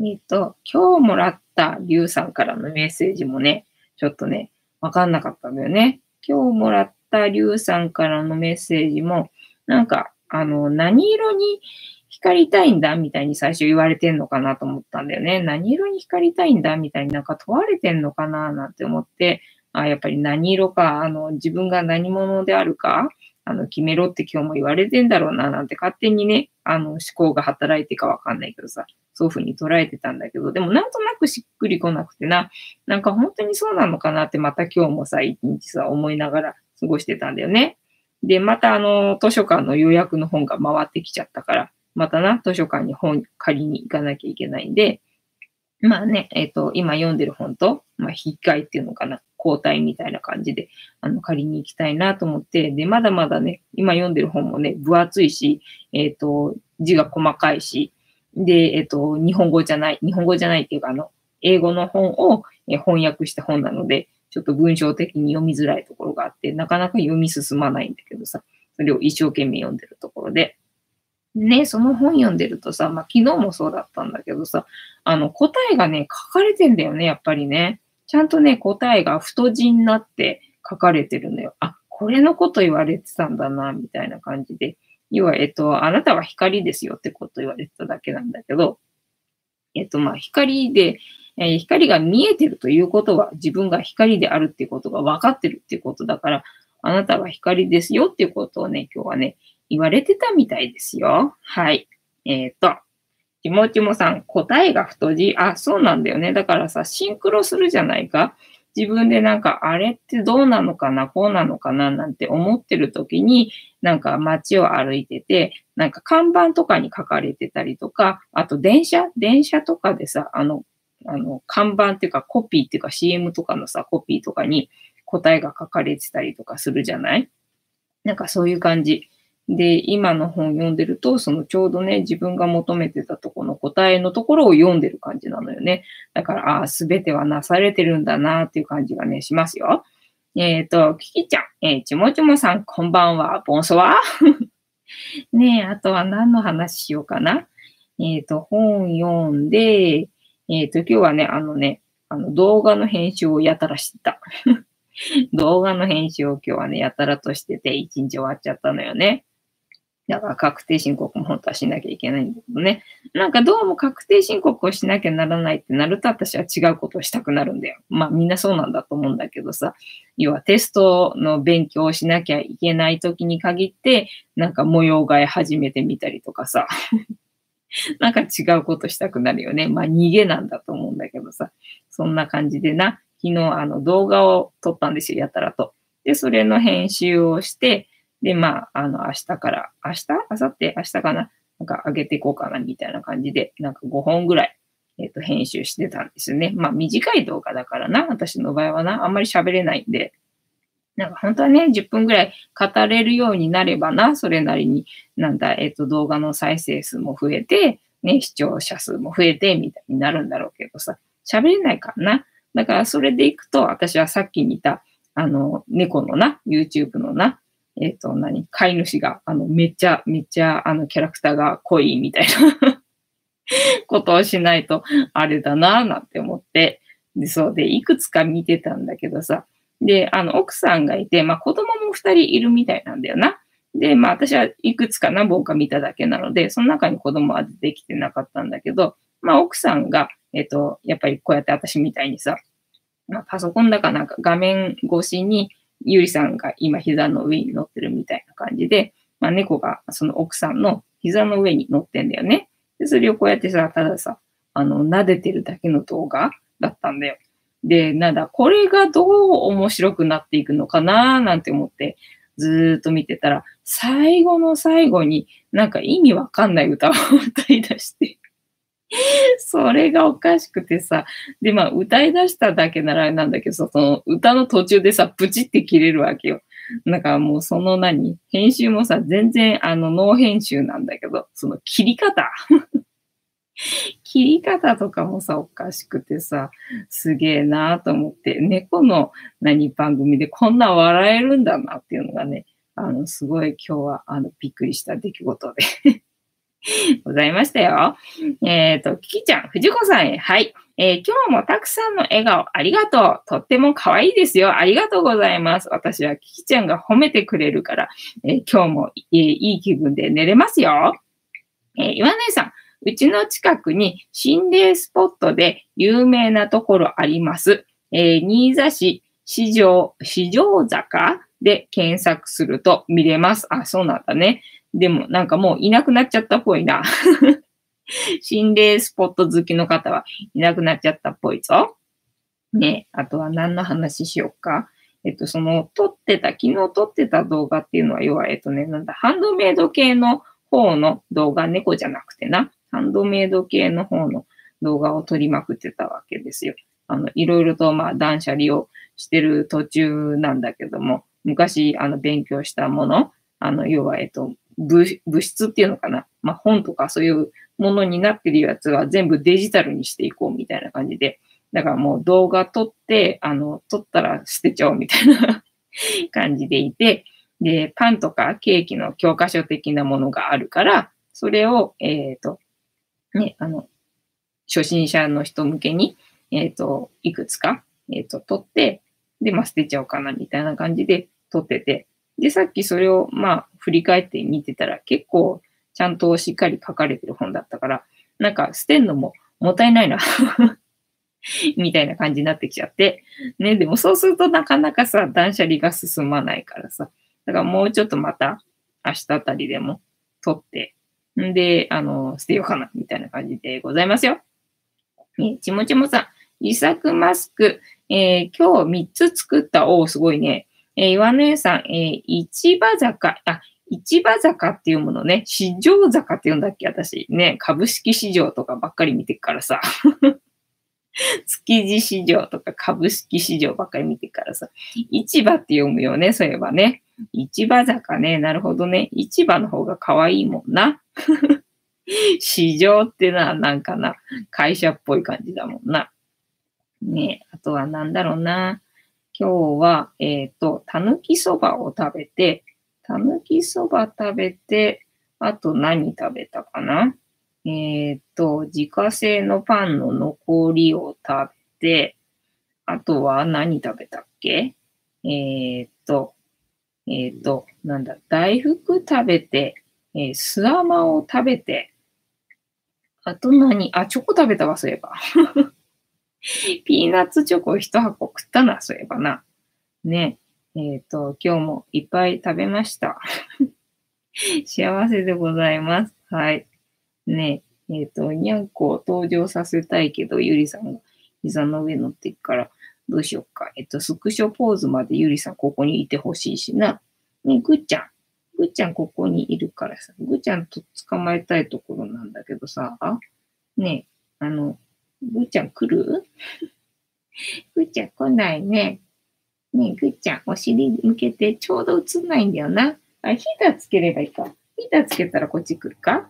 えっ、ー、と、今日もらったりゅうさんからのメッセージもね、ちょっとね、わかんなかったんだよね。今日もらったりゅうさんからのメッセージも、なんか、あの、何色に光りたいんだ？みたいに最初言われてんのかなと思ったんだよね。何色に光りたいんだ？みたいになんか問われてんのかな？なんて思って、あやっぱり何色か、あの、自分が何者であるか、あの、決めろって今日も言われてんだろうな、なんて勝手にね、あの思考が働いてかわかんないけどさ、そういうふうに捉えてたんだけど、でもなんとなくしっくりこなくてな、なんか本当にそうなのかなってまた今日もさ、一日さ、思いながら過ごしてたんだよね。で、またあの、図書館の予約の本が回ってきちゃったから、またな、図書館に本借りに行かなきゃいけないんで、まあね、えっ、ー、と、今読んでる本と、まあ、引き換えっていうのかな、交代みたいな感じで、あの、借りに行きたいなと思って、で、まだまだね、今読んでる本もね、分厚いし、えっ、ー、と、字が細かいし、で、えっ、ー、と、日本語じゃない、日本語じゃないっていうか、あの、英語の本を翻訳した本なので、ちょっと文章的に読みづらいところがあって、なかなか読み進まないんだけどさ、それを一生懸命読んでるところで、ね、その本読んでるとさ、まあ、昨日もそうだったんだけどさ、あの、答えがね、書かれてんだよね、やっぱりね。ちゃんとね、答えが太字になって書かれてるのよ。あ、これのこと言われてたんだな、みたいな感じで。要は、えっと、あなたは光ですよってこと言われてただけなんだけど、えっと、まあ、光で、えー、光が見えてるということは、自分が光であるっていうことが分かってるっていうことだから、あなたは光ですよっていうことをね、今日はね、言われてたみたいですよ。はい。えっ、と、ちもちもさん、答えが太字。あ、そうなんだよね。だからさ、シンクロするじゃないか。自分でなんか、あれってどうなのかな、こうなのかな、なんて思ってる時に、なんか街を歩いてて、なんか看板とかに書かれてたりとか、あと電車電車とかでさ、あの、あの、看板っていうかコピーっていうか CM とかのさ、コピーとかに答えが書かれてたりとかするじゃない？なんかそういう感じ。で、今の本読んでると、そのちょうどね、自分が求めてたとこの答えのところを読んでる感じなのよね。だから、ああ、すべてはなされてるんだなっていう感じがね、しますよ。えっ、ー、と、キキちゃん、えー、ちもちもさん、こんばんは、ボンソワ ねえ、あとは何の話しようかな。えっ、ー、と、本読んで、えっ、と、今日はね、あのね、あの動画の編集をやたらしてた。動画の編集を今日はね、やたらとしてて、一日終わっちゃったのよね。だから確定申告も本当はしなきゃいけないんだけどね。なんかどうも確定申告をしなきゃならないってなると私は違うことをしたくなるんだよ。まあみんなそうなんだと思うんだけどさ。要はテストの勉強をしなきゃいけない時に限って、なんか模様替え始めてみたりとかさ。なんか違うことしたくなるよね。まあ逃げなんだと思うんだけどさ。そんな感じでな。昨日あの動画を撮ったんですよ、やたらと。で、それの編集をして、で、まあ、あの、明日から、明日？明後日？明日かな？なんか上げていこうかなみたいな感じで、なんか5本ぐらい、えっ、ー、と、編集してたんですよね。まあ、短い動画だからな、私の場合はな、あんまり喋れないんで、なんか本当はね、10分ぐらい語れるようになればな、それなりに、なんだ、えっ、ー、と、動画の再生数も増えて、ね、視聴者数も増えて、みたいになるんだろうけどさ、喋れないからな。だからそれでいくと、私はさっき見た、あの、猫のな、YouTube のな、えっ、ー、と、何？飼い主が、あの、めっちゃ、めっちゃ、あの、キャラクターが濃いみたいな ことをしないと、あれだなぁ、なんて思って。で、そうで、いくつか見てたんだけどさ。で、あの、奥さんがいて、まあ、子供も二人いるみたいなんだよな。で、まあ、私はいくつか何本か見ただけなので、その中に子供は出てきてなかったんだけど、まあ、奥さんが、えっ、ー、と、やっぱりこうやって私みたいにさ、まあ、パソコンだかなんか画面越しに、ゆりさんが今膝の上に乗ってるみたいな感じで、まあ、猫がその奥さんの膝の上に乗ってんだよね。で、それをこうやってさ、たださ、あの、撫でてるだけの動画だったんだよ。で、なんだ、これがどう面白くなっていくのかななんて思って、ずーっと見てたら、最後の最後になんか意味わかんない歌を歌い出して それがおかしくてさ。で、まあ、歌い出しただけならあれなんだけどその歌の途中でさ、プチって切れるわけよ。だかもうその何？編集もさ、全然あの、ノー編集なんだけど、その切り方 切り方とかもさ、おかしくてさ、すげえなと思って、猫の何番組でこんな笑えるんだなっていうのがね、あの、すごい今日はあの、びっくりした出来事で ございましたよ。えっ、ー、と、キキちゃん、藤子さんへ、はい。えー、今日もたくさんの笑顔ありがとう。とっても可愛いですよ。ありがとうございます。私はキキちゃんが褒めてくれるから、えー、今日も、えー、いい気分で寝れますよ。えー、岩根さん、うちの近くに心霊スポットで有名なところあります。えー、新座市市場、市場坂で検索すると見れます。あ、そうなんだね。でもなんかもういなくなっちゃったっぽいな。心霊スポット好きの方はいなくなっちゃったっぽいぞ。ねあとは何の話しようか。えっと、その、撮ってた、昨日撮ってた動画っていうのは、要は、えっとね、なんだ、ハンドメイド系の方の動画、猫じゃなくてな、ハンドメイド系の方の動画を撮りまくってたわけですよ。あの、いろいろと、まあ、断捨離をしてる途中なんだけども、昔、あの、勉強したもの、あの、要は、えっと、物質っていうのかな？まあ、本とかそういうものになってるやつは全部デジタルにしていこうみたいな感じで。だからもう動画撮って、あの、撮ったら捨てちゃおうみたいな 感じでいて、で、パンとかケーキの教科書的なものがあるから、それを、えっ、ー、と、ね、あの、初心者の人向けに、えっ、ー、と、いくつか、えっ、ー、と、撮って、で、まあ、捨てちゃおうかな、みたいな感じで撮ってて、で、さっきそれを、まあ、振り返って見てたら、結構、ちゃんとしっかり書かれてる本だったから、なんか、捨てんのももったいないな みたいな感じになってきちゃって。ね、でもそうするとなかなかさ、断捨離が進まないからさ。だからもうちょっとまた明日あたりでも取って、んで、あの、捨てようかな、みたいな感じでございますよ。ね、ちもちもさん、自作マスク、えー、今日3つ作った。おー、すごいね。えー、岩根さん、えー、市場坂、あ、市場坂っていうものね、市場坂って言うんだっけ私。ね、株式市場とかばっかり見てるからさ。築地市場とか株式市場ばっかり見てからさ、市場って読むよね、そういえばね。市場坂ね、なるほどね。市場の方が可愛いもんな。市場ってな、なんかな、会社っぽい感じだもんな。ねあとはなんだろうな。今日は、えっ、ー、と、たぬきそばを食べて、たぬきそば食べて、あと何食べたかな？えっ、ー、と、自家製のパンの残りを食べて、あとは何食べたっけ？えっ、と、えっ、と、なんだ、大福食べて、えー、スアマを食べて、あと何？あ、チョコ食べたわ、そういえば。ピーナッツチョコ一箱食ったな、そういえばな。ね。えっ、ー、と、今日もいっぱい食べました。幸せでございます。はい。ねえ、っ、ー、と、にゃんこを登場させたいけど、ゆりさんが膝の上乗っていくから、どうしよっか。えっと、スクショポーズまでゆりさんここにいてほしいしな。ねぐっちゃん。ぐっちゃんここにいるからさ、ぐっちゃんと捕まえたいところなんだけどさ、ね、あの、ぐっちゃん来る？ぐっちゃん来ないね。ねえ、ぐっちゃん、お尻向けてちょうど映んないんだよな。あ、ヒーターつければいいか。ヒーターつけたらこっち来るか？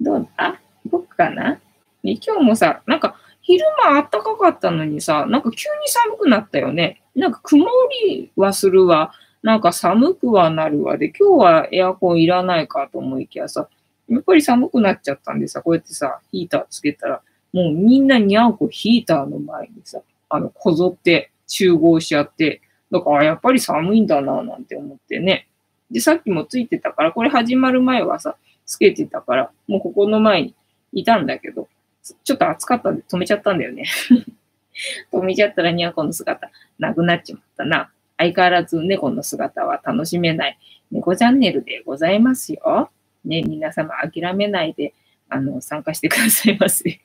どう？だ僕かな、ね、今日もさ、なんか昼間暖かかったのにさ、なんか急に寒くなったよね。なんか曇りはするわ。なんか寒くはなるわで、今日はエアコンいらないかと思いきやさ、やっぱり寒くなっちゃったんでさ、こうやってさ、ヒーターつけたら、もうみんなにゃんこヒーターの前にさ、あの、こぞって集合しちゃって、だからやっぱり寒いんだななんて思ってね。で、さっきもついてたから、これ始まる前はさ、つけてたから、もうここの前にいたんだけど、ちょっと暑かったんで止めちゃったんだよね。止めちゃったらにゃんこの姿なくなっちまったな。相変わらず猫の姿は楽しめない猫チャンネルでございますよ。ね、皆様諦めないで、あの、参加してくださいませ。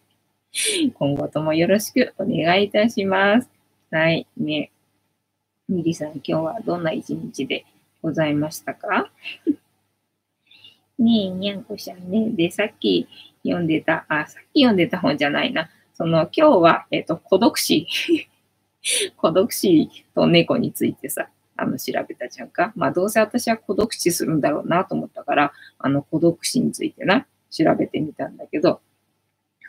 今後ともよろしくお願いいたします。はい、ね。ミリさん、今日はどんな一日でございましたか？ねえ、にゃんこちゃんね。で、さっき読んでた、あ、さっき読んでた本じゃないな。その、今日は、えっ、と、孤独死。孤独死と猫についてさ、あの、調べたじゃんか。まあ、どうせ私は孤独死するんだろうなと思ったから、あの、孤独死についてな、調べてみたんだけど、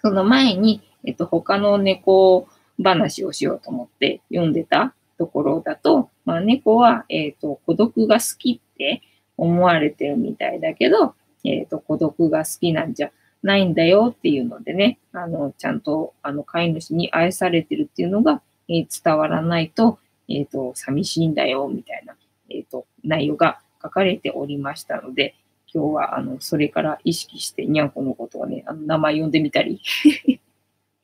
その前に、えっと、他の猫話をしようと思って読んでたところだと、まあ、猫は、えっと、孤独が好きって思われてるみたいだけど、えっ、と、孤独が好きなんじゃないんだよっていうのでね、あの、ちゃんと、あの、飼い主に愛されてるっていうのが、えー、伝わらないと、えっ、ー、と、寂しいんだよ、みたいな、えっ、と、内容が書かれておりましたので、今日は、あの、それから意識して、にゃんこのことをね、あの、名前呼んでみたり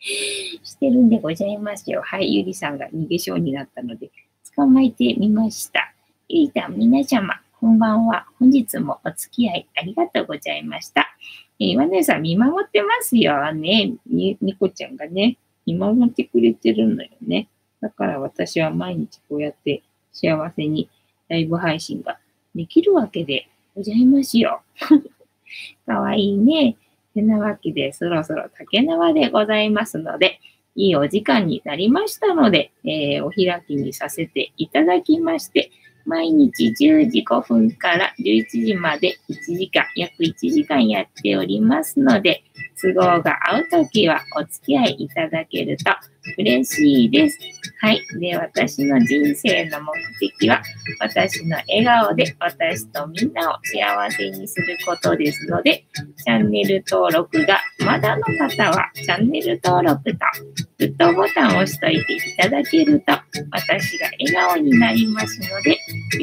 してるんでございますよ。はい、ゆりさんが逃げ性になったので、捕まえてみました。ゆりさん、皆様、こんばんは。本日もお付き合いありがとうございました。えー、ワネさん見守ってますよね。に、ニコちゃんがね、見守ってくれてるのよね。だから私は毎日こうやって幸せにライブ配信ができるわけでございますよ。かわいいね。てなわけで、そろそろ竹縄でございますので、いいお時間になりましたので、えー、お開きにさせていただきまして、毎日10時5分から11時まで1時間、約1時間やっておりますので、都合が合うときはお付き合いいただけると嬉しいです。はい。で、私の人生の目的は、私の笑顔で私とみんなを幸せにすることですので、チャンネル登録がまだの方は、チャンネル登録とグッドボタンを押しといていただけると、私が笑顔になりますので、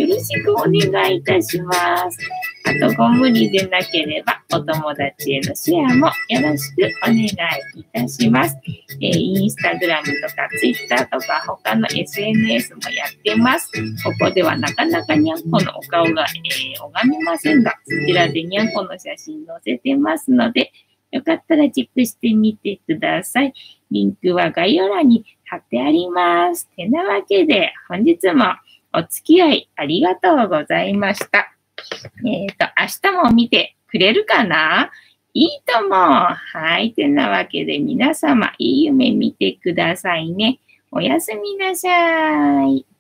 よろしくお願いいたします。あと、ご無理でなければ、お友達へのシェアもよろしくお願いいたします。えー、インスタグラムとかツイッターとか他の SNS もやってます。ここではなかなかにゃんこのお顔が、えー、拝みませんが、そちらでにゃんこの写真載せてますので、よかったらチェックしてみてください。リンクは概要欄に貼ってあります。てなわけで、本日もお付き合いありがとうございました。えっ、ー、と、明日も見てくれるかな？いいとも。はい。てなわけで皆様、いい夢見てくださいね。おやすみなさい。